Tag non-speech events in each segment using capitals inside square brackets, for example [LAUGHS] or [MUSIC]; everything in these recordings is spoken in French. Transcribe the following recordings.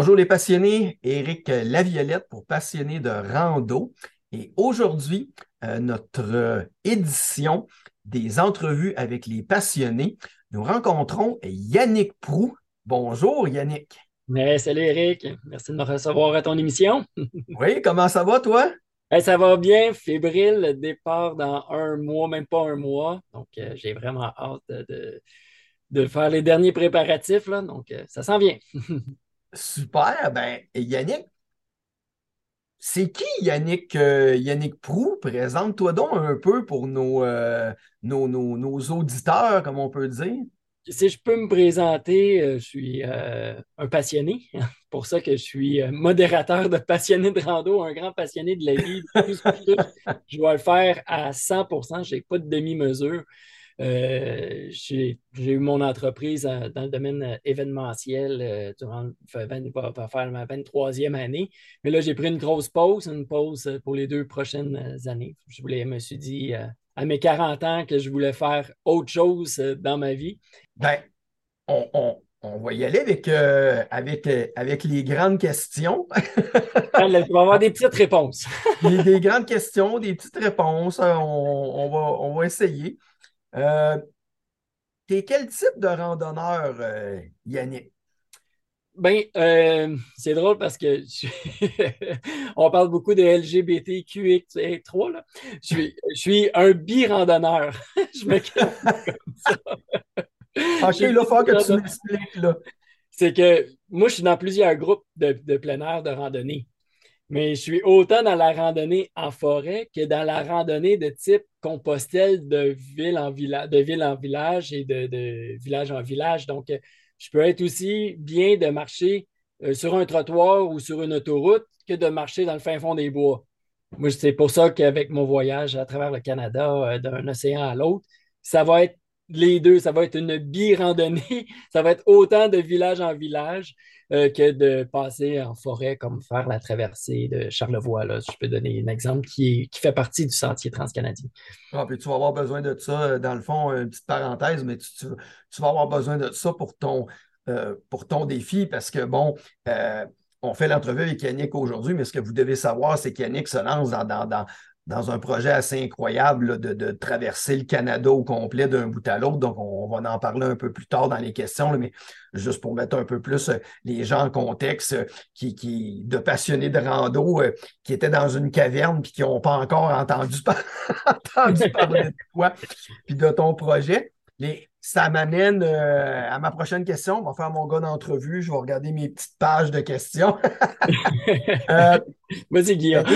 Bonjour les passionnés, Éric Laviolette pour Passionnés de rando. Et aujourd'hui, euh, notre édition des entrevues avec les passionnés, nous rencontrons Yannick Prou. Bonjour Yannick. salut Éric, merci de me recevoir à ton émission. [LAUGHS] oui, comment ça va toi? ça va bien, fébrile, départ dans un mois, même pas un mois. Donc, euh, j'ai vraiment hâte de, de, faire les derniers préparatifs. Là. Donc, euh, ça s'en vient. [LAUGHS] Super. Ben, Yannick, c'est qui Yannick, euh, Yannick Prou? Présente-toi donc un peu pour nos, nos, nos, auditeurs, comme on peut dire. Si je peux me présenter, je suis un passionné. [LAUGHS] pour ça que je suis modérateur de passionnés de rando, un grand passionné de la vie. je dois le faire à 100 Je n'ai pas de demi-mesure. Euh, j'ai eu mon entreprise dans le domaine événementiel durant va faire ma 23e année. Mais là, j'ai pris une grosse pause, une pause pour les deux prochaines années. Je voulais, me suis dit à mes 40 ans que je voulais faire autre chose dans ma vie. Ben, on, va y aller avec, euh, avec, euh, avec les grandes questions. [LAUGHS] On va avoir des petites réponses. [LAUGHS] des, grandes questions, des petites réponses. On, on, va, on va essayer. Euh, T'es quel type de randonneur, euh, Yannick? Ben, euh, c'est drôle parce que [LAUGHS] on parle beaucoup de LGBTQ3. Là. Je, suis, je suis un bi-randonneur. [LAUGHS] je me [LAUGHS] comme ça. OK, là, faut que tu m'expliques. Là. C'est que moi, je suis dans plusieurs groupes de, de plein air de randonnée. Mais je suis autant dans la randonnée en forêt que dans la randonnée de type compostelle de ville en, de ville en village et de, village en village. Donc, euh, je peux être aussi bien de marcher euh, sur un trottoir ou sur une autoroute que de marcher dans le fin fond des bois. Moi, c'est pour ça qu'avec mon voyage à travers le Canada, euh, d'un océan à l'autre, ça va être les deux, ça va être une bi-randonnée, [LAUGHS] ça va être autant de village en village euh, que de passer en forêt comme faire la traversée de Charlevoix. Là. Je peux donner un exemple qui, qui fait partie du sentier transcanadien. Ah, puis tu vas avoir besoin de ça, euh, dans le fond, une petite parenthèse, mais tu, vas avoir besoin de ça pour ton, euh, pour ton défi parce que, bon, on fait l'entrevue avec Yannick aujourd'hui, mais ce que vous devez savoir, c'est qu'Yannick se lance dans, dans un projet assez incroyable de, traverser le Canada au complet d'un bout à l'autre. Donc, on, va en parler un peu plus tard dans les questions, mais juste pour mettre un peu plus euh, les gens en contexte, euh, qui, de passionnés de rando euh, qui étaient dans une caverne puis qui n'ont pas encore [LAUGHS] entendu, parler de toi puis de ton projet. Ça m'amène à ma prochaine question. On va faire mon gars d'entrevue. Je vais regarder mes petites pages de questions. [LAUGHS] Vas-y, Guillaume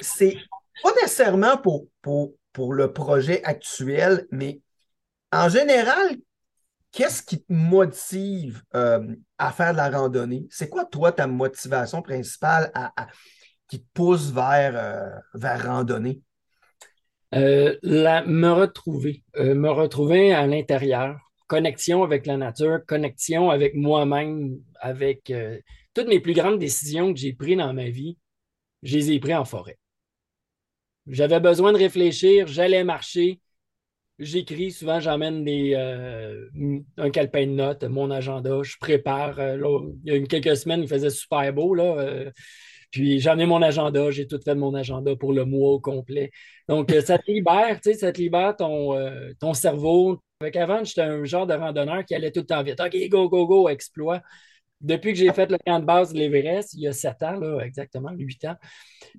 c'est pas nécessairement pour, pour, pour le projet actuel, mais en général, qu'est-ce qui te motive euh, à faire de la randonnée? C'est quoi, toi, ta motivation principale à, qui te pousse vers, euh, vers randonnée? Euh, me retrouver, me retrouver à l'intérieur, connexion avec la nature, connexion avec moi-même, avec toutes mes plus grandes décisions que j'ai prises dans ma vie je les ai pris en forêt. J'avais besoin de réfléchir, j'allais marcher. J'écris, souvent j'emmène des, euh, un calepin de notes, mon agenda, je prépare. Euh, il y a une, quelques semaines, il faisait super beau. Là, euh, puis j'en ai mon agenda, j'ai tout fait de mon agenda pour le mois au complet. Donc, ça te libère, tu sais, ça te libère ton, ton cerveau. Avec avant, j'étais un genre de randonneur qui allait tout le temps vite. OK, go, go, go, exploit. Depuis que j'ai fait le camp de base de l'Everest, il y a sept ans, là, exactement, huit ans,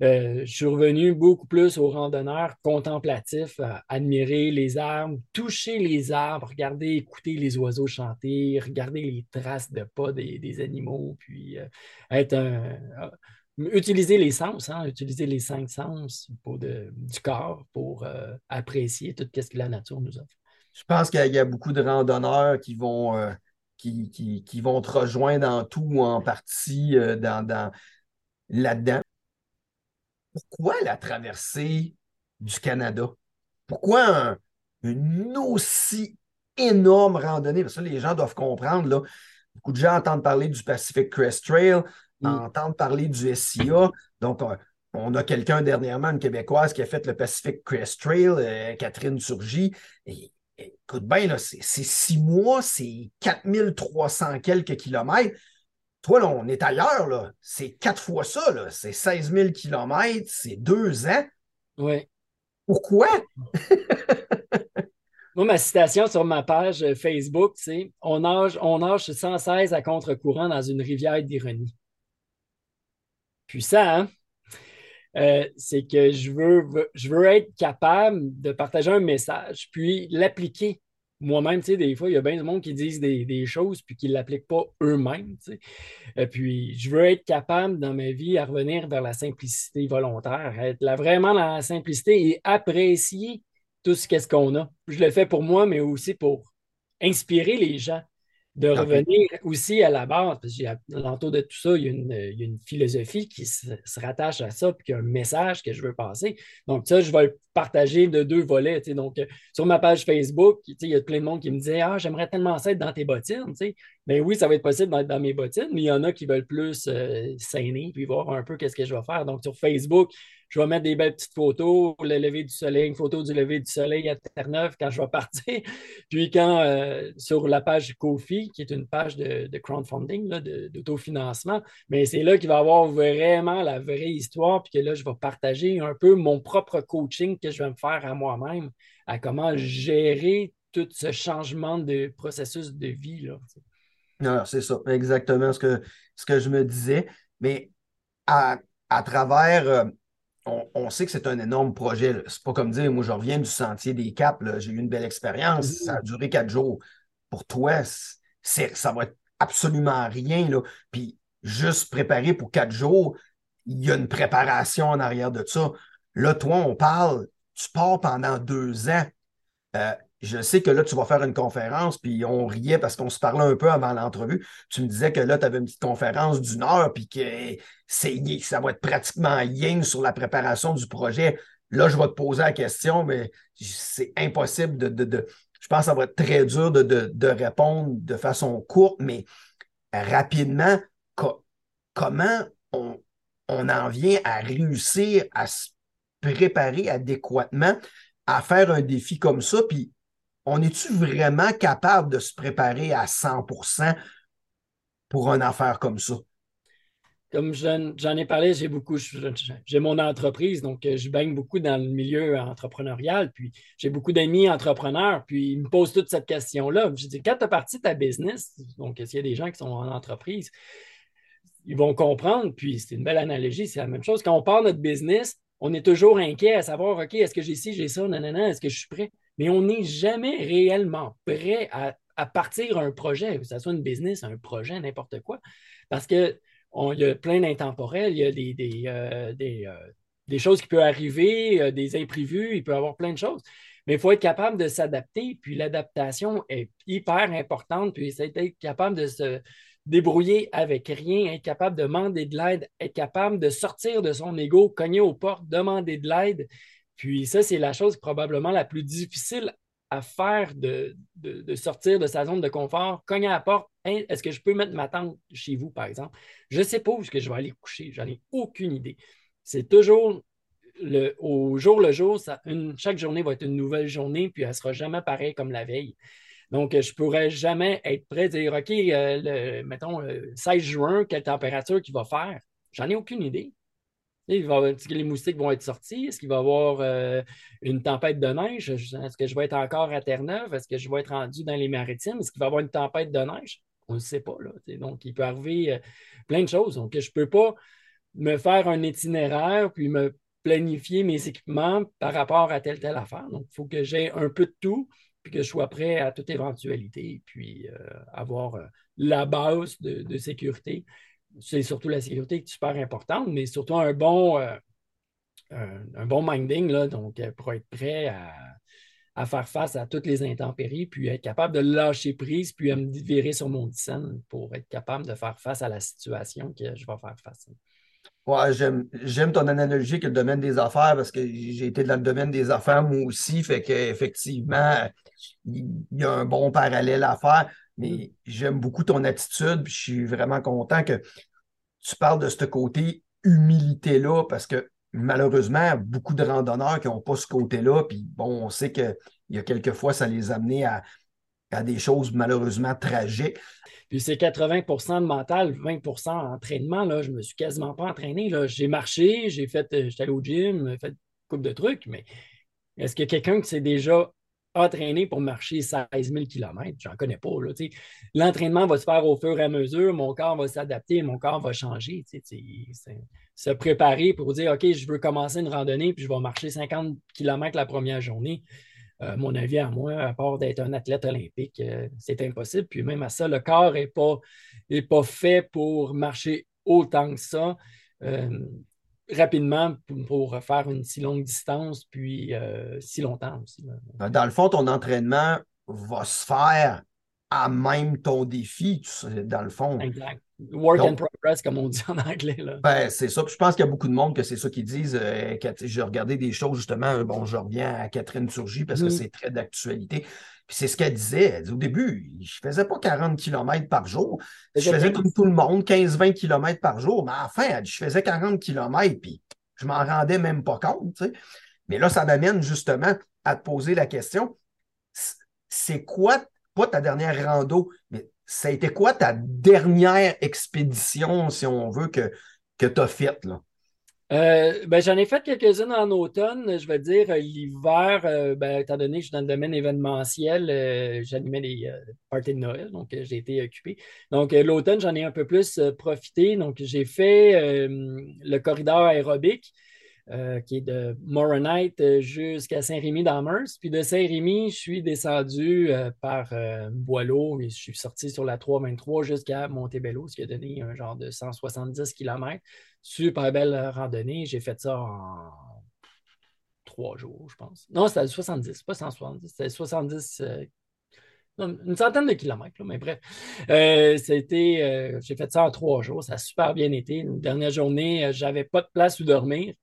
euh, je suis revenu beaucoup plus aux randonneurs contemplatifs, à admirer les arbres, toucher les arbres, regarder, écouter les oiseaux chanter, regarder les traces de pas des, animaux, puis euh, être un. Euh, utiliser les sens, hein, utiliser les cinq sens pour du corps pour apprécier tout ce que la nature nous offre. Je pense qu'il y, a beaucoup de randonneurs qui vont qui, vont te rejoindre en tout ou en partie euh, dans, là-dedans. Pourquoi la traversée du Canada? Pourquoi une aussi énorme randonnée? Parce que les gens doivent comprendre, là, beaucoup de gens entendent parler du Pacific Crest Trail, mm. entendent parler du SIA. Donc, on, a quelqu'un dernièrement, une Québécoise, qui a fait le Pacific Crest Trail, euh, Catherine Surgy. Et écoute bien, c'est six mois, c'est 4300 quelques kilomètres. Toi, là, on est ailleurs, là. C'est quatre fois ça, là. C'est 16 000 kilomètres, c'est deux ans. Oui. Pourquoi? [LAUGHS] Moi, ma citation sur ma page Facebook, c'est on nage, on nage sans cesse à contre-courant dans une rivière d'ironie. Puissant, hein? Euh, c'est que je veux, je veux être capable de partager un message, puis l'appliquer moi-même. Tu sais, des fois, il y a bien du monde qui disent des, choses, puis qui ne l'appliquent pas eux-mêmes. Et puis, je veux être capable dans ma vie à revenir vers la simplicité volontaire, être là, vraiment dans la simplicité et apprécier tout ce qu'est-ce qu'on a. Je le fais pour moi, mais aussi pour inspirer les gens de revenir aussi à la base, parce l'entour de tout ça, il y, a une, philosophie qui se, rattache à ça, puis il y a un message que je veux passer. Donc, ça, je vais le partager de deux volets. Donc, euh, sur ma page Facebook, il y a plein de monde qui me disait Ah, j'aimerais tellement ça être dans tes bottines. Mais ben oui, ça va être possible d'être dans mes bottines, mais il y en a qui veulent plus euh, saigner, puis voir un peu qu'est-ce que je vais faire. Donc, sur Facebook, je vais mettre des belles petites photos, le lever du soleil, une photo du lever du soleil à Terre-Neuve quand je vais partir. [LAUGHS] Puis quand euh, sur la page Kofi, qui est une page de, crowdfunding, d'autofinancement, mais c'est là qu'il va y avoir vraiment la vraie histoire, puis que là, je vais partager un peu mon propre coaching que je vais me faire à moi-même, à comment gérer tout ce changement de processus de vie. Là, c'est ça, exactement ce que, ce que je me disais. Mais à, travers on, sait que c'est un énorme projet. C'est pas comme dire, moi, je reviens du sentier des Caps, j'ai eu une belle expérience, mm-hmm. ça a duré quatre jours. Pour toi, ça va être absolument rien. Là. Puis juste préparer pour quatre jours, il y a une préparation en arrière de ça. Là, toi, on parle, tu pars pendant deux ans. Euh, je sais que là, tu vas faire une conférence, puis on riait parce qu'on se parlait un peu avant l'entrevue. Tu me disais que là, tu avais une petite conférence d'une heure, puis que ça va être pratiquement yin sur la préparation du projet. Là, je vais te poser la question, mais c'est impossible de, Je pense que ça va être très dur de, répondre de façon courte, mais rapidement, comment on, on en vient à réussir à se préparer adéquatement à faire un défi comme ça, puis on est-tu vraiment capable de se préparer à 100% pour une affaire comme ça? Comme j'en ai parlé, j'ai beaucoup, j'ai mon entreprise, donc euh, je baigne beaucoup dans le milieu entrepreneurial, puis j'ai beaucoup d'amis entrepreneurs, puis ils me posent toute cette question-là. Je dis, quand tu as parti ta business, donc s'il y a des gens qui sont en entreprise, ils vont comprendre, puis c'est une belle analogie, c'est la même chose. Quand on part notre business, on est toujours inquiet à savoir, OK, est-ce que j'ai ci, j'ai ça, nanana, est-ce que je suis prêt? Mais on n'est jamais réellement prêt à, partir un projet, que ce soit une business, un projet, n'importe quoi, parce qu'il y a plein d'intemporels, il y a des, euh, euh, choses qui peuvent arriver, euh, des imprévus, il peut y avoir plein de choses. Mais il faut être capable de s'adapter, puis l'adaptation est hyper importante, puis c'est être capable de se débrouiller avec rien, être capable de demander de l'aide, être capable de sortir de son ego, cogner aux portes, demander de l'aide, puis ça, c'est la chose probablement la plus difficile à faire de, sortir de sa zone de confort. Cogner à la porte, est-ce que je peux mettre ma tente chez vous, par exemple? Je ne sais pas où que je vais aller coucher. J'en ai aucune idée. C'est toujours le, au jour le jour, chaque journée va être une nouvelle journée, puis elle ne sera jamais pareille comme la veille. Donc, je ne pourrais jamais être prêt à dire, OK, euh, mettons, le 16 juin, quelle température qu'il va faire? J'en ai aucune idée. Est-ce que les moustiques vont être sortis? Est-ce qu'il va y avoir euh, une tempête de neige? Est-ce que je vais être encore à Terre-Neuve? Est-ce que je vais être rendu dans les maritimes? Est-ce qu'il va y avoir une tempête de neige? On ne sait pas. Là, donc, il peut arriver euh, plein de choses. Donc, je ne peux pas me faire un itinéraire puis me planifier mes équipements par rapport à telle telle affaire. Donc, il faut que j'ai un peu de tout puis que je sois prêt à toute éventualité, puis euh, avoir la base de sécurité c'est surtout la sécurité qui est super importante, mais surtout un bon, euh, un, bon minding, là, donc euh, pour être prêt à, faire face à toutes les intempéries, puis être capable de lâcher prise, puis à me virer sur mon scène pour être capable de faire face à la situation que je vais faire face. Ouais, j'aime ton analogie que le domaine des affaires parce que j'ai été dans le domaine des affaires moi aussi, fait qu'effectivement, il y a un bon parallèle à faire. Mais j'aime beaucoup ton attitude, je suis vraiment content que tu parles de ce côté humilité-là, parce que malheureusement, beaucoup de randonneurs qui n'ont pas ce côté-là, puis bon, on sait qu'il y a quelques fois, ça les a amenés à, à des choses malheureusement tragiques. Puis c'est 80% de mental, 20% d'entraînement. Là, je me suis quasiment pas entraîné. J'ai marché, j'ai fait, euh, j'étais allé au gym, fait une couple de trucs, mais est-ce que quelqu'un qui s'est déjà entraîné pour marcher 16 000 km? J'en connais pas. L'entraînement va se faire au fur et à mesure, mon corps va s'adapter, mon corps va changer. Se préparer pour dire OK, je veux commencer une randonnée, puis je vais marcher 50 km la première journée euh, mon avis à moi, à part d'être un athlète olympique, euh, c'est impossible. Puis même à ça, le corps n'est pas, est pas fait pour marcher autant que ça euh, rapidement pour, faire une si longue distance, puis si longtemps aussi. Dans le fond, ton entraînement va se faire à même ton défi, dans le fond. Exact. Work in progress, comme on dit en anglais. Ben, c'est ça. je pense qu'il y a beaucoup de monde que c'est ça qu'ils disent. Euh, j'ai regardé des choses, justement. Bon, je reviens à Catherine Surgy parce que mm-hmm. c'est très d'actualité. Puis c'est ce qu'elle disait. au début, je ne faisais pas 40 km par jour. Je faisais comme tout le monde, 15-20 km par jour. Mais enfin, je faisais 40 km, puis je m'en rendais même pas compte. Mais là, ça m'amène justement à te poser la question. C'est quoi, pas ta dernière rando, mais ça a été quoi ta dernière expédition, si on veut, que, que tu as faite? Euh, ben, j'en ai fait quelques-unes en automne, je vais dire. Euh, l'hiver, euh, ben, étant donné que je suis dans le domaine événementiel, j'animais des parties de Noël, donc j'ai été occupé. Donc, l'automne, j'en ai un peu plus profité. Donc, j'ai fait le corridor aérobique. Euh, qui est de Moronite euh, jusqu'à Saint-Rémy-d'Amers. Puis de Saint-Rémy, je suis descendu euh, par Boileau et je suis sorti sur la 323 jusqu'à Montebello, ce qui a donné un genre de 170 km. Super belle randonnée. J'ai fait ça en trois jours, je pense. Non, c'était 70, pas 170, c'était 70 une centaine de kilomètres, mais bref. c'était, j'ai fait ça en trois jours. Ça a super bien été. Une dernière journée, j'avais pas de place où dormir.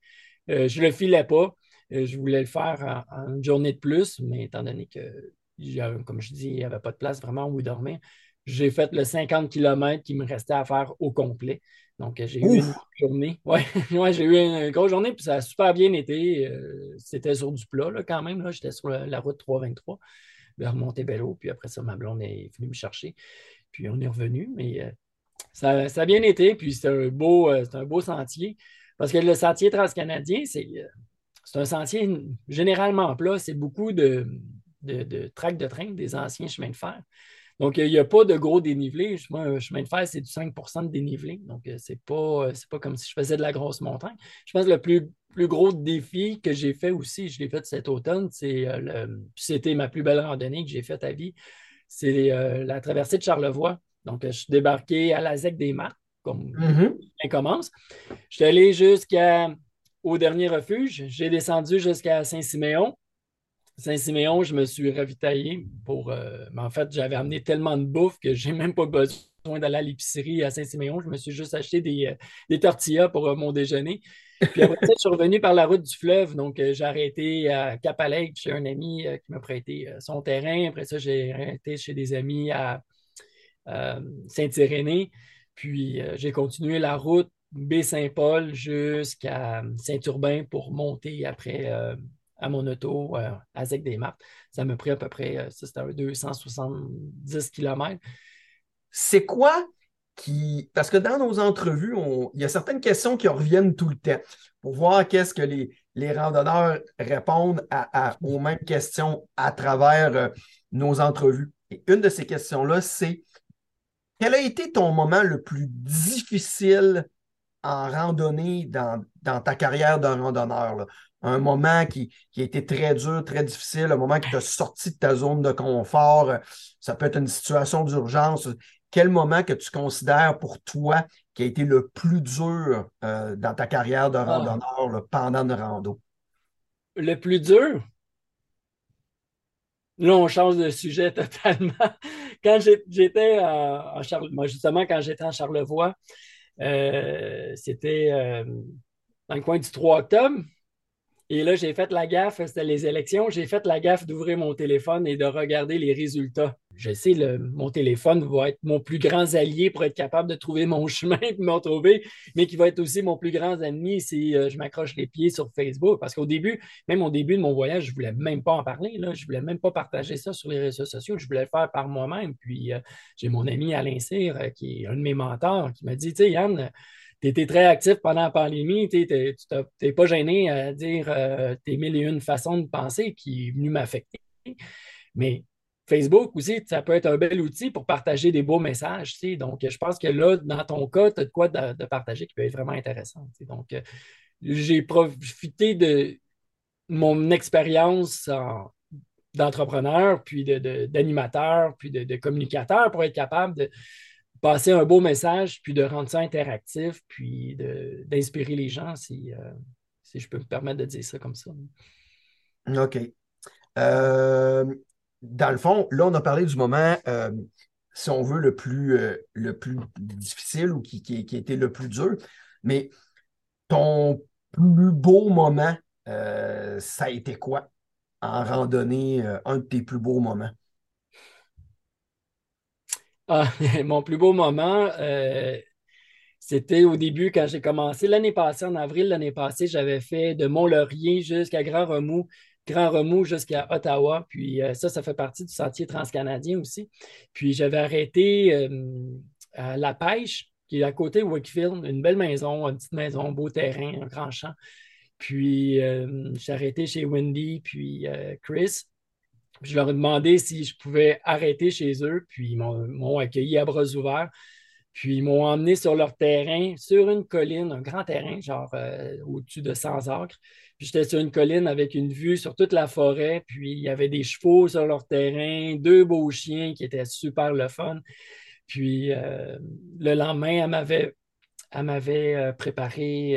Euh, je ne le filais pas. Euh, je voulais le faire en, une journée de plus, mais étant donné que, comme je dis, il n'y avait pas de place vraiment où dormir, j'ai fait le 50 km qui me restait à faire au complet. Donc, [LAUGHS] j'ai eu une journée. Oui, ouais, j'ai eu une, grosse journée, puis ça a super bien été. Euh, c'était sur du plat, quand même. J'étais sur la, route 323 vers Montebello, puis après ça, ma blonde est venue me chercher. Puis on est revenu, mais ça, a bien été, puis c'est un, beau, un beau sentier. Parce que le sentier transcanadien, c'est un sentier généralement plat. C'est beaucoup de, de, de tracts de train, des anciens chemins de fer. Donc, il n'y a pas de gros dénivelé. Moi, un chemin de fer, c'est du 5% de dénivelé. Donc, euh, ce n'est pas, pas comme si je faisais de la grosse montagne. Je pense que le plus, plus gros défi que j'ai fait aussi, je l'ai fait cet automne, c'est euh, c'était ma plus belle randonnée que j'ai faite à vie. C'est euh, la traversée de Charlevoix. Donc, je suis débarqué à la ZEC des Marques comme mm commence. Je suis allé jusqu'au dernier refuge. J'ai descendu jusqu'à Saint-Siméon. Saint-Siméon, je me suis ravitaillé pour. Euh, mais en fait, j'avais amené tellement de bouffe que j'ai même pas besoin d'aller à l'épicerie à Saint-Siméon. Je me suis juste acheté des, euh, des tortillas pour euh, mon déjeuner. Puis après ça, je suis revenu par la route du fleuve. Donc, j'ai arrêté à Capalec chez un ami qui m'a prêté son terrain. Après ça, j'ai arrêté chez des amis à Saint-Irénée. Puis euh, j'ai continué la route Baie-Saint-Paul jusqu'à Saint-Urbain pour monter après euh, à mon auto euh, à Zec-des-Martes. Ça m'a pris à peu près, ça c'était 270 km. C'est quoi qui. Parce que dans nos entrevues, il y a certaines questions qui reviennent tout le temps pour voir qu'est-ce que les, les randonneurs répondent aux mêmes questions à travers nos entrevues. Et une de ces questions-là, c'est quel a été ton moment le plus difficile en randonnée dans, ta carrière de randonneur? Un moment qui, a été très dur, très difficile, un moment qui t'a sorti de ta zone de confort. Ça peut être une situation d'urgence. Quel moment que tu considères pour toi qui a été le plus dur euh, dans ta carrière de ah. randonneur pendant une rando? Le plus dur? Là, on change de sujet [LAUGHS] totalement. Quand j'étais en Charlevoix, justement, quand j'étais en Charlevoix, euh, c'était euh, dans le coin du 3 octobre. Et là, j'ai fait la gaffe, c'était les élections, j'ai fait la gaffe d'ouvrir mon téléphone et de regarder les résultats. Je sais, mon téléphone va être mon plus grand allié pour être capable de trouver mon [LAUGHS] chemin et me retrouver, mais qui va être aussi mon plus grand ennemi si euh, je m'accroche les pieds sur Facebook. Parce qu'au début, même au début de mon voyage, je ne voulais même pas en parler. Là. Je ne voulais même pas partager ça sur les réseaux sociaux. Je voulais le faire par moi-même. Puis euh, j'ai mon ami Alain Cyr, euh, qui est un de mes mentors, qui m'a dit, tu sais, Yann, tu étais très actif pendant la pandémie, tu n'es pas gêné à dire euh, tes mille et une façons de penser qui est venu m'affecter. Mais Facebook aussi, ça peut être un bel outil pour partager des beaux messages. Donc, je pense que là, dans ton cas, tu as de quoi de, partager qui peut être vraiment intéressant. Donc, euh, j'ai profité de mon expérience d'entrepreneur, puis d'animateur, puis de, communicateur pour être capable de, passer un beau message, puis de rendre ça interactif, puis d'inspirer les gens, si, euh, si je peux me permettre de dire ça comme ça. OK. Euh, dans le fond, là, on a parlé du moment, euh, si on veut, le plus, le plus difficile ou qui, qui, qui, été le plus dur. Mais ton plus beau moment, ça a été quoi en randonnée, un de tes plus beaux moments? Ah, [LAUGHS] mon plus beau moment, euh, c'était au début quand j'ai commencé l'année passée, en avril l'année passée, j'avais fait de Mont-Laurier jusqu'à Grand Remous, Grand Remous jusqu'à Ottawa. Puis euh, ça, ça fait partie du sentier transcanadien aussi. Puis j'avais arrêté euh, à La Pêche, qui est à côté de Wickfield, une belle maison, une petite maison, un beau terrain, un grand champ. Puis j'ai arrêté chez Wendy, puis Chris. Je leur ai demandé si je pouvais arrêter chez eux, puis ils m'ont accueilli à bras ouverts. Puis ils m'ont emmené sur leur terrain, sur une colline, un grand terrain, genre euh, au-dessus de 100 acres. Puis j'étais sur une colline avec une vue sur toute la forêt. Puis il y avait des chevaux sur leur terrain, deux beaux chiens qui étaient super le fun. Puis euh, le lendemain, elle m'avait, euh, préparé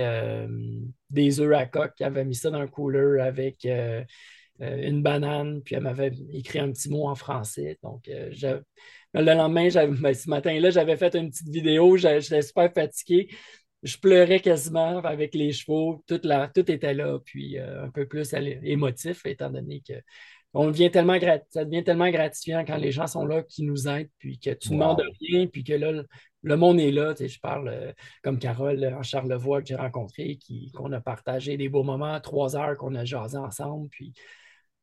des œufs à coque. Elle avait mis ça dans un cooler avec une banane, puis elle m'avait écrit un petit mot en français. Donc, euh, le lendemain, [LAUGHS] ben, ce matin-là, j'avais fait une petite vidéo, j'étais super fatigué. Je pleurais quasiment avec les chevaux, tout, tout était là, puis euh, un peu plus émotif, étant donné que on devient tellement ça devient tellement gratifiant quand les gens sont là, qui nous aident, puis que tu ne demandes rien, puis que là, le monde est là. je parle comme Carole en Charlevoix que j'ai rencontré, qu'on a partagé des beaux moments, trois heures qu'on a jasé ensemble, puis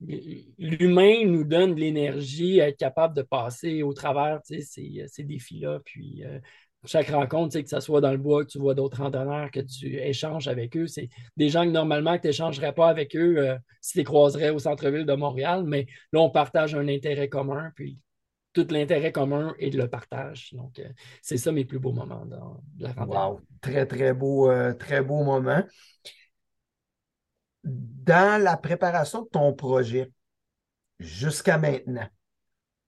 l'humain nous donne de l'énergie à être capable de passer au travers ces, ces défis-là. Puis euh, chaque rencontre, que ce soit dans le bois, que tu vois d'autres randonneurs, que tu échanges avec eux, c'est des gens que normalement tu n'échangerais pas avec eux euh, si tu les croiserais au centre-ville de Montréal. Mais là, on partage un intérêt commun, puis tout l'intérêt commun est le partage. Donc, euh, c'est ça mes plus beaux moments dans la randonnée. Wow, très, très beau, très beau moment dans la préparation de ton projet jusqu'à maintenant,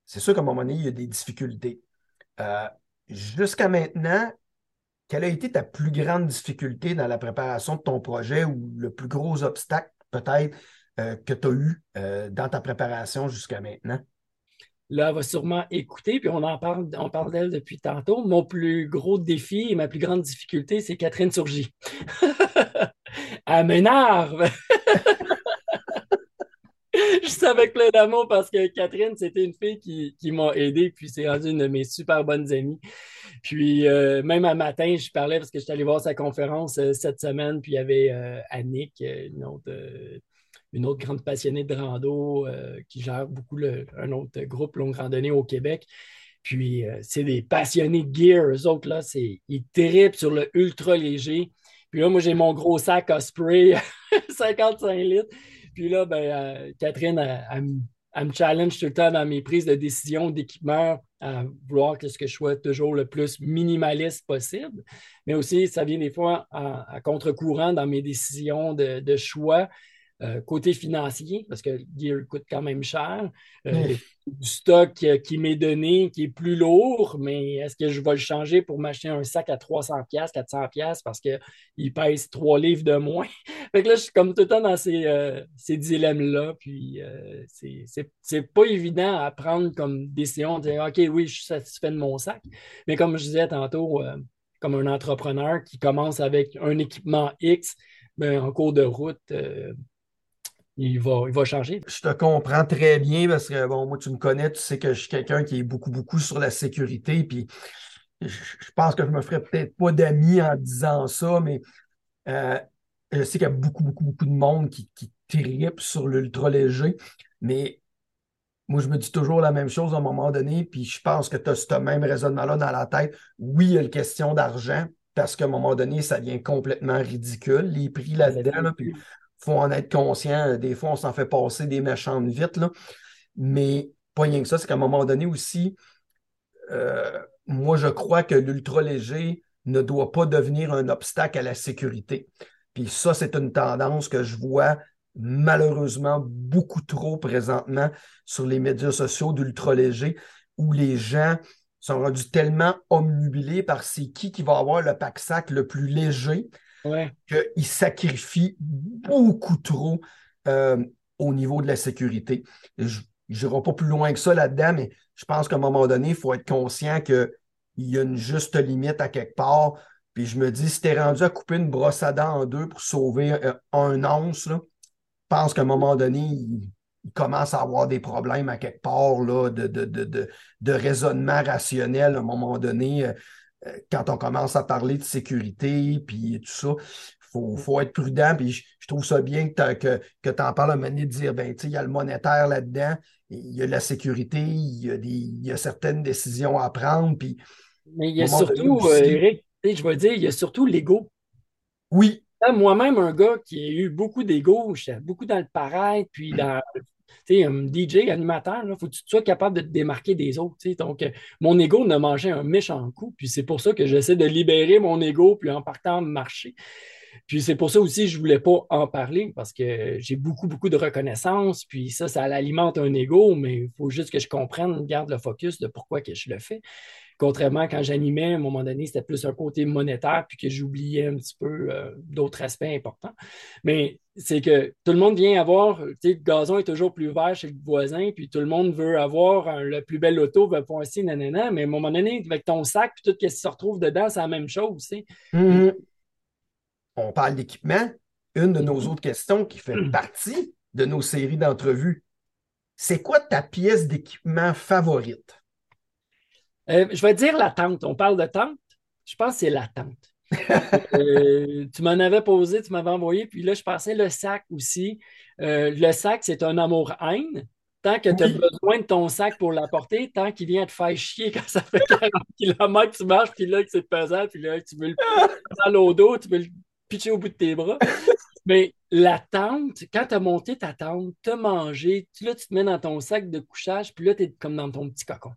c'est sûr qu'à un moment donné, il y a des difficultés. Euh, jusqu'à maintenant, quelle a été ta plus grande difficulté dans la préparation de ton projet ou le plus gros obstacle peut-être euh, que tu as eu euh, dans ta préparation jusqu'à maintenant? Là, elle va sûrement écouter, puis on en parle, on parle d'elle depuis tantôt. Mon plus gros défi et ma plus grande difficulté, c'est Catherine Surgy. [LAUGHS] elle m'énerve. [LAUGHS] Juste avec plein d'amour parce que Catherine, c'était une fille qui, m'a aidé, puis c'est rendue une de mes super bonnes amies. Puis euh, même un matin, je parlais parce que j'étais allé voir sa conférence euh, cette semaine, puis il y avait euh, Annick, une autre, une autre grande passionnée de rando qui gère beaucoup un autre groupe longue randonnée au Québec. Puis c'est des passionnés gear, eux autres, là, ils trippent sur le ultra léger. Puis là, moi, j'ai mon gros sac à spray, [LAUGHS] 55 litres. Puis là, ben, euh, Catherine, elle, me challenge tout le temps dans mes prises de décision d'équipement à vouloir que ce que je sois toujours le plus minimaliste possible. Mais aussi, ça vient des fois à, contre-courant dans mes décisions de choix. Euh, côté financier, parce que le gear coûte quand même cher. Euh, du stock qui m'est donné qui est plus lourd, mais est-ce que je vais le changer pour m'acheter un sac à 300$, 400$ parce qu'il pèse trois livres de moins? [LAUGHS] fait que là, je suis comme tout le temps dans ces, euh, ces dilemmes-là. Puis c'est pas évident à prendre comme décision de dire OK, oui, je suis satisfait de mon sac. Mais comme je disais tantôt, comme un entrepreneur qui commence avec un équipement X, ben, en cours de route, il va, il va changer. Je te comprends très bien parce que, bon, moi, tu me connais, tu sais que je suis quelqu'un qui est beaucoup, beaucoup sur la sécurité. Puis je pense que je me ferais peut-être pas d'amis en disant ça, mais euh, je sais qu'il y a beaucoup, beaucoup, beaucoup de monde qui, qui tripe sur l'ultra léger. Mais moi, je me dis toujours la même chose à un moment donné, puis je pense que tu as ce même raisonnement-là dans la tête. Oui, il y a une question d'argent, parce qu'à un moment donné, ça devient complètement ridicule, les prix là-dedans. puis faut en être conscient. Des fois, on s'en fait passer des méchantes vite. Là. Mais pas rien que ça, c'est qu'à un moment donné aussi, euh, moi, je crois que l'ultra léger ne doit pas devenir un obstacle à la sécurité. Puis ça, c'est une tendance que je vois malheureusement beaucoup trop présentement sur les médias sociaux d'ultra léger où les gens sont rendus tellement omnubilés par c'est qui qui va avoir le pack-sac le plus léger qu'ils sacrifient beaucoup trop euh, au niveau de la sécurité. Je n'irai pas plus loin que ça là-dedans, mais je pense qu'à un moment donné, il faut être conscient qu'il y a une juste limite à quelque part. Puis je me dis, si tu es rendu à couper une brosse à dents en deux pour sauver un, un once, je pense qu'à un moment donné, il, commence à avoir des problèmes à quelque part là, de, de, de, de, raisonnement rationnel à un moment donné. Euh, euh, quand on commence à parler de sécurité, puis tout ça, il faut, être prudent. Puis je, trouve ça bien que, que, que tu en parles à un moment donné de dire, ben, il y a le monétaire là-dedans, il y a la sécurité, il y a, des, il y a certaines décisions à prendre. Puis, Mais il y a surtout, euh, Eric, je vais dire, il y a surtout l'ego. Oui, moi-même, un gars qui a eu beaucoup d'ego, j'étais beaucoup dans le paraître, puis dans. Un DJ, animateur, il faut que tu sois capable de te démarquer des autres. Donc, euh, mon ego ne mangeait un méchant coup. Puis c'est pour ça que j'essaie de libérer mon ego, puis en partant marcher. Puis c'est pour ça aussi que je ne voulais pas en parler parce que j'ai beaucoup, beaucoup de reconnaissance. Puis ça, ça alimente un ego, mais il faut juste que je comprenne, garde le focus de pourquoi que je le fais. Contrairement quand j'animais, à un moment donné, c'était plus un côté monétaire, puis que j'oubliais un petit peu euh, d'autres aspects importants. Mais c'est que tout le monde vient avoir, tu sais, le gazon est toujours plus vert chez le voisin, puis tout le monde veut avoir le plus bel auto, veut ci, nanana, mais à un moment donné, avec ton sac, puis tout ce qui se retrouve dedans, c'est la même chose, tu sais. Mm-hmm. On parle d'équipement. Une de nos mm-hmm. autres questions qui fait mm. partie de nos séries d'entrevues, c'est quoi ta pièce d'équipement favorite? Euh, je vais dire la tente. On parle de tente? Je pense que c'est la tente. [LAUGHS] Euh, tu m'en avais posé, tu m'avais envoyé, puis là, je pensais le sac aussi. Euh, le sac, c'est un amour-haine. Tant que tu as besoin de ton sac pour l'apporter, tant qu'il vient te faire chier quand ça fait 40 km, tu marches, puis là, c'est pesant, puis là, tu veux le dans l'eau d'eau, tu veux le pitcher au bout de tes bras. Mais [LAUGHS] la tente, quand tu as monté ta tente, tu as mangé, là, tu te mets dans ton sac de couchage, puis là, tu es comme dans ton petit cocon.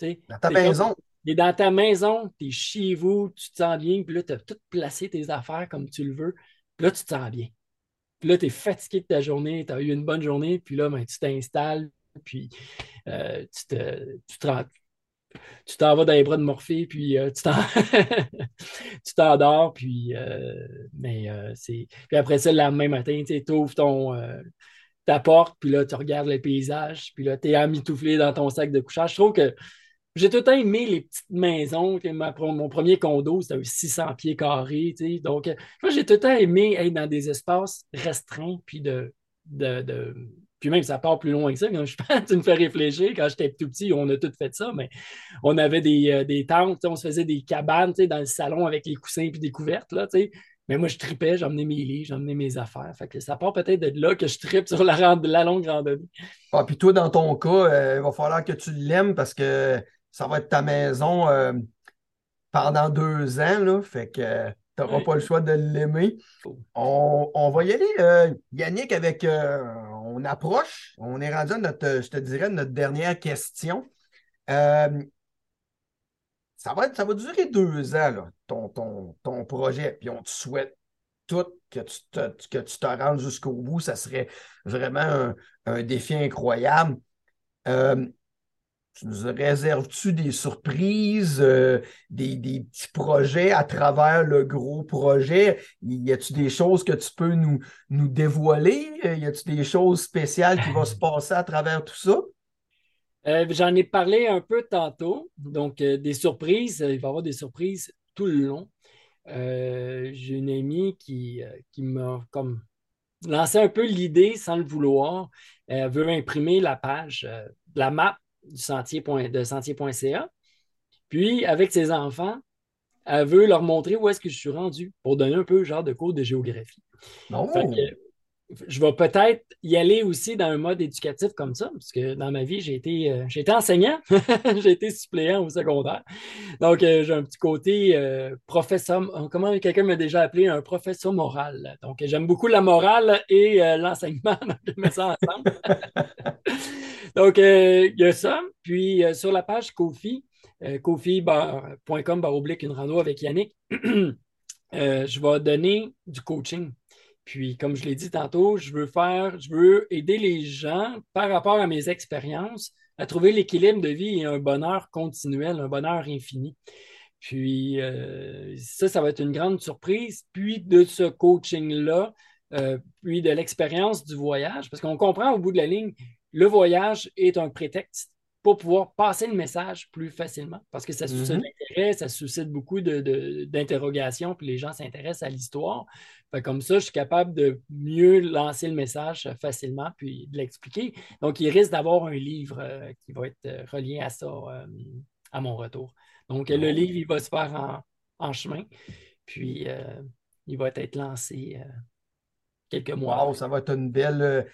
Dans ta maison. Tu es dans ta maison, tu es chez vous, tu te sens bien, puis là, tu as tout placé tes affaires comme tu le veux, puis là, tu te sens bien. Puis là, tu es fatigué de ta journée, tu as eu une bonne journée, puis là, ben, tu t'installes, puis euh, tu te, tu t'en vas dans les bras de Morphée, puis euh, tu [LAUGHS] t'endors, puis, euh, mais, c'est... puis après ça, le lendemain matin, tu ouvres ton, ta porte, puis là, tu regardes le paysage, puis là, tu es amitouflé dans ton sac de couchage. Je trouve que j'ai tout le temps aimé les petites maisons. mon premier condo, c'était 600 pieds carrés. Donc, moi, j'ai tout le temps aimé être dans des espaces restreints, puis de, puis même, ça part plus loin que ça. Quand je [LAUGHS] pense, tu me fais réfléchir. Quand j'étais tout petit, on a tout fait ça, mais on avait des, euh, des tentes, on se faisait des cabanes dans le salon avec les coussins et des couvertes. Là, mais moi, je tripais, j'emmenais mes livres, j'emmenais mes affaires. Fait que ça part peut-être de là que je tripe sur la, la longue randonnée. Ah, puis toi, dans ton cas, euh, il va falloir que tu l'aimes parce que ça va être ta maison euh, pendant deux ans. Là, fait que tu n'auras pas le choix de l'aimer. On, va y aller, Yannick, avec. On approche. On est rendu à notre, je te dirais, notre dernière question. ça, va, ça va durer deux ans, ton, ton, ton projet. Puis on te souhaite tout que tu te, que tu te rendes jusqu'au bout. Ça serait vraiment un, défi incroyable. Tu nous réserves-tu des surprises, euh, des, petits projets à travers le gros projet? Y a-tu des choses que tu peux nous, nous dévoiler? Y a-tu des choses spéciales qui vont se [LAUGHS] passer à travers tout ça? Euh, j'en ai parlé un peu tantôt. Donc, euh, des surprises, il va y avoir des surprises tout le long. J'ai une amie qui, qui m'a comme lancé un peu l'idée sans le vouloir. Elle veut imprimer la page, la map du sentier de sentier.ca. Puis, avec ses enfants, elle veut leur montrer où est-ce que je suis rendu pour donner un peu genre de cours de géographie. Non je vais peut-être y aller aussi dans un mode éducatif comme ça, parce que dans ma vie, j'ai été, euh, enseignant, [LAUGHS] j'ai été suppléant au secondaire. Donc, euh, j'ai un petit côté euh, professeur, comment quelqu'un m'a déjà appelé un professeur moral. Donc, j'aime beaucoup la morale et l'enseignement, [LAUGHS] donc je mets ça ensemble. [LAUGHS] donc, il y a ça. Puis, sur la page Kofi, kofi.com, oblique une rando avec Yannick, [CLEARS THROAT] je vais donner du coaching puis, comme je l'ai dit tantôt, je veux faire, je veux aider les gens par rapport à mes expériences à trouver l'équilibre de vie et un bonheur continuel, un bonheur infini. Puis, euh, ça, ça va être une grande surprise. Puis, de ce coaching-là, euh, puis de l'expérience du voyage, parce qu'on comprend au bout de la ligne, le voyage est un prétexte pour pouvoir passer le message plus facilement parce que ça suscite mm-hmm. l'intérêt, ça suscite beaucoup d'interrogations, de, puis les gens s'intéressent à l'histoire. Comme ça, je suis capable de mieux lancer le message facilement puis de l'expliquer. Donc, il risque d'avoir un livre euh, qui va être euh, relié à ça euh, à mon retour. Donc, le livre, il va se faire en, chemin, puis il va être lancé quelques mois. Wow, ça va être une belle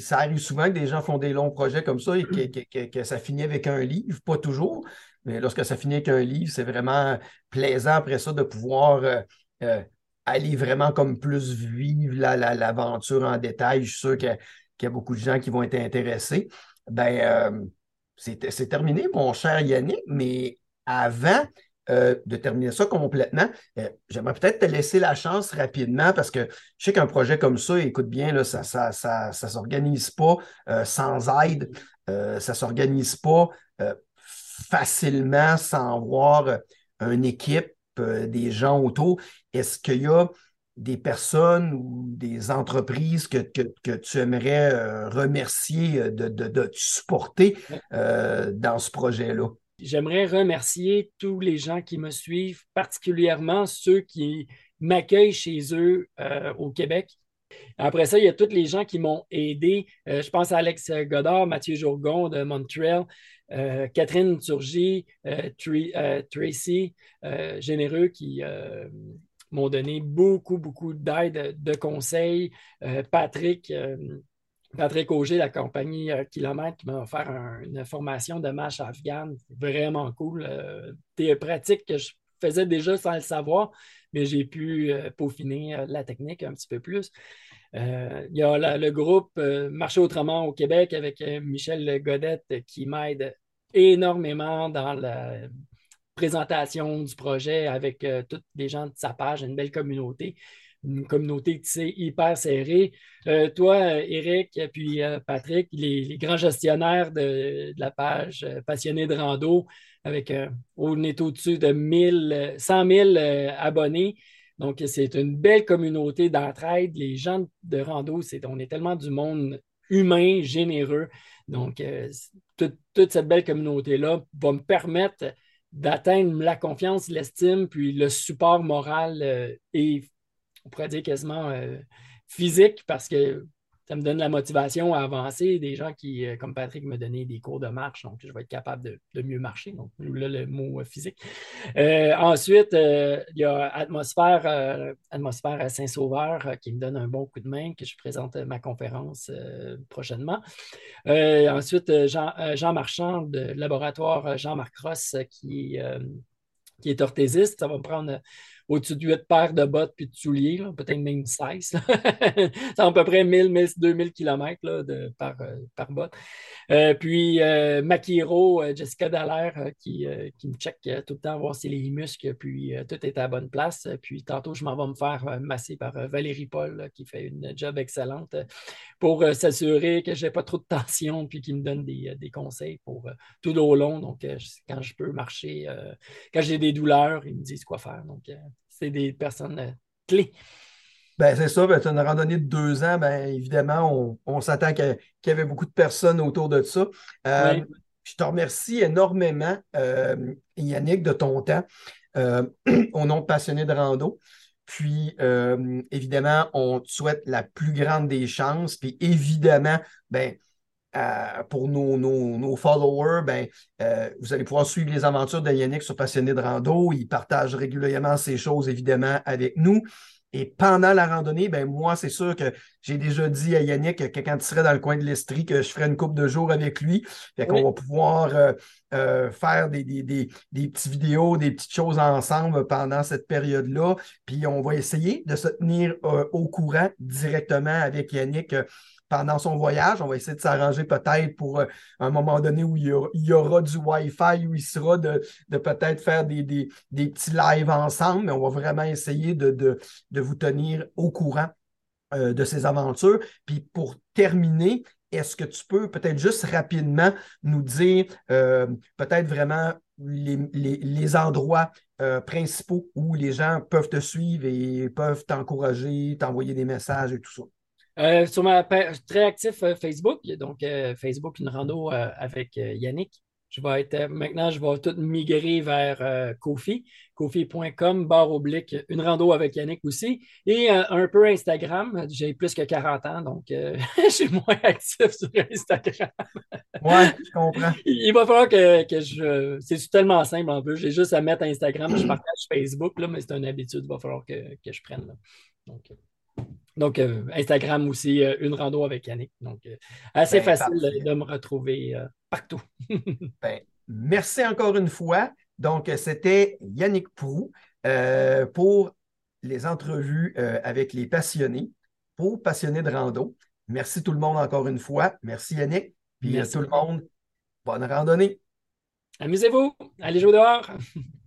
ça arrive souvent que des gens font des longs projets comme ça et que, ça finit avec un livre, pas toujours, mais lorsque ça finit avec un livre, c'est vraiment plaisant après ça de pouvoir euh, euh, aller vraiment comme plus vivre l'aventure en détail. Je suis sûr qu'il y, a beaucoup de gens qui vont être intéressés. Ben, euh, c'est terminé, mon cher Yannick, mais avant, euh, de terminer ça complètement. Euh, j'aimerais peut-être te laisser la chance rapidement parce que je sais qu'un projet comme ça, écoute bien, là, ça ne ça, ça, s'organise pas euh, sans aide, ça ne s'organise pas facilement sans voir une équipe, des gens autour. Est-ce qu'il y a des personnes ou des entreprises que, tu aimerais remercier de, de, de, te supporter dans ce projet-là? J'aimerais remercier tous les gens qui me suivent, particulièrement ceux qui m'accueillent chez eux euh, au Québec. Après ça, il y a tous les gens qui m'ont aidé. Euh, je pense à Alex Godard, Mathieu Jourgon de Montréal, euh, Catherine Turgy, Tracy Généreux qui m'ont donné beaucoup, beaucoup d'aide, de conseils. Patrick Patrick Auger, la compagnie euh, Kilomètre, qui m'a offert une formation de match afghane. Vraiment cool. Euh, des pratiques que je faisais déjà sans le savoir, mais j'ai pu euh, peaufiner la technique un petit peu plus. Il y a le groupe Marcher autrement au Québec avec Michel Godette qui m'aide énormément dans la présentation du projet avec tous les gens de sa page, une belle communauté une communauté qui s'est hyper serrée. Euh, toi, Eric, puis euh, Patrick, les, grands gestionnaires de, la page euh, Passionnés de rando, avec on est au-dessus de 1000, 100 000 abonnés. Donc, c'est une belle communauté d'entraide. Les gens de rando, on est tellement du monde humain, généreux. Donc, toute cette belle communauté-là va me permettre d'atteindre la confiance, l'estime, puis le support moral et on pourrait dire quasiment euh, physique parce que ça me donne la motivation à avancer. Des gens qui, euh, comme Patrick, me donnaient des cours de marche, donc je vais être capable de, mieux marcher. Donc, là, le mot euh, physique. ensuite, il y a Atmosphère, Atmosphère à Saint-Sauveur qui me donne un bon coup de main, que je présente ma conférence prochainement. ensuite, Jean, Marchand, de laboratoire Jean-Marc Ross, qui, qui est orthésiste. Ça va me prendre au-dessus de 8 paires de bottes puis de souliers, peut-être même 16. [LAUGHS] c'est à peu près 1000, 2000 km de, par, euh, par botte. Euh, puis euh, Makiro, Jessica Dallaire, qui, qui, me check tout le temps, voir si les muscles, puis tout est à la bonne place. Puis tantôt, je m'en vais me faire masser par Valérie Paul, qui fait une job excellente pour s'assurer que je n'ai pas trop de tension, puis qui me donne des, des conseils pour tout au long. Donc, quand je peux marcher, quand j'ai des douleurs, ils me disent quoi faire. Donc, c'est des personnes euh, clés. Ben, c'est ça, ben, une randonnée de deux ans, ben, évidemment, on, s'attend qu'il y avait beaucoup de personnes autour de ça. Euh, je te remercie énormément, euh, Yannick, de ton temps [CLEARS THROAT] au nom de Passionné de rando. Puis, évidemment, on te souhaite la plus grande des chances. Puis, évidemment, ben, pour nos, nos, followers, ben, vous allez pouvoir suivre les aventures de Yannick sur Passionné de rando. Il partage régulièrement ces choses, évidemment, avec nous. Et pendant la randonnée, ben moi, c'est sûr que j'ai déjà dit à Yannick que quand il serait dans le coin de l'Estrie, que je ferais une coupe de jours avec lui. Fait qu'on va pouvoir euh, euh, faire des, des, des, des petites vidéos, des petites choses ensemble pendant cette période-là. Puis on va essayer de se tenir euh, au courant directement avec Yannick pendant son voyage. On va essayer de s'arranger peut-être pour euh, un moment donné où il y aura, du Wi-Fi, où il sera de, peut-être faire des, petits lives ensemble, mais on va vraiment essayer de, vous tenir au courant euh, de ces aventures. Puis pour terminer, est-ce que tu peux peut-être juste rapidement nous dire euh, peut-être vraiment les, endroits principaux où les gens peuvent te suivre et peuvent t'encourager, t'envoyer des messages et tout ça? Euh, sur ma page très actif euh, Facebook, donc euh, Facebook une rando avec Yannick. Je vais être maintenant, je vais tout migrer vers Kofi, kofi.com, barre oblique, une rando avec Yannick aussi, et un peu Instagram. J'ai plus que 40 ans, donc [LAUGHS] je suis moins actif sur Instagram. ouais, je comprends. [LAUGHS] Il va falloir que, je. C'est tellement simple en plus. J'ai juste à mettre Instagram, je partage Facebook, là, mais c'est une habitude, il va falloir que, je prenne. Donc, donc, euh, Instagram aussi, euh, une rando avec Yannick. Donc, euh, assez ben, facile de me retrouver partout. [LAUGHS] Ben, merci encore une fois. Donc, c'était Yannick Prou pour les entrevues avec les passionnés, pour passionnés de rando. Merci tout le monde encore une fois. Merci Yannick. Puis à tout le monde, bonne randonnée. Amusez-vous. Allez jouer dehors. [LAUGHS]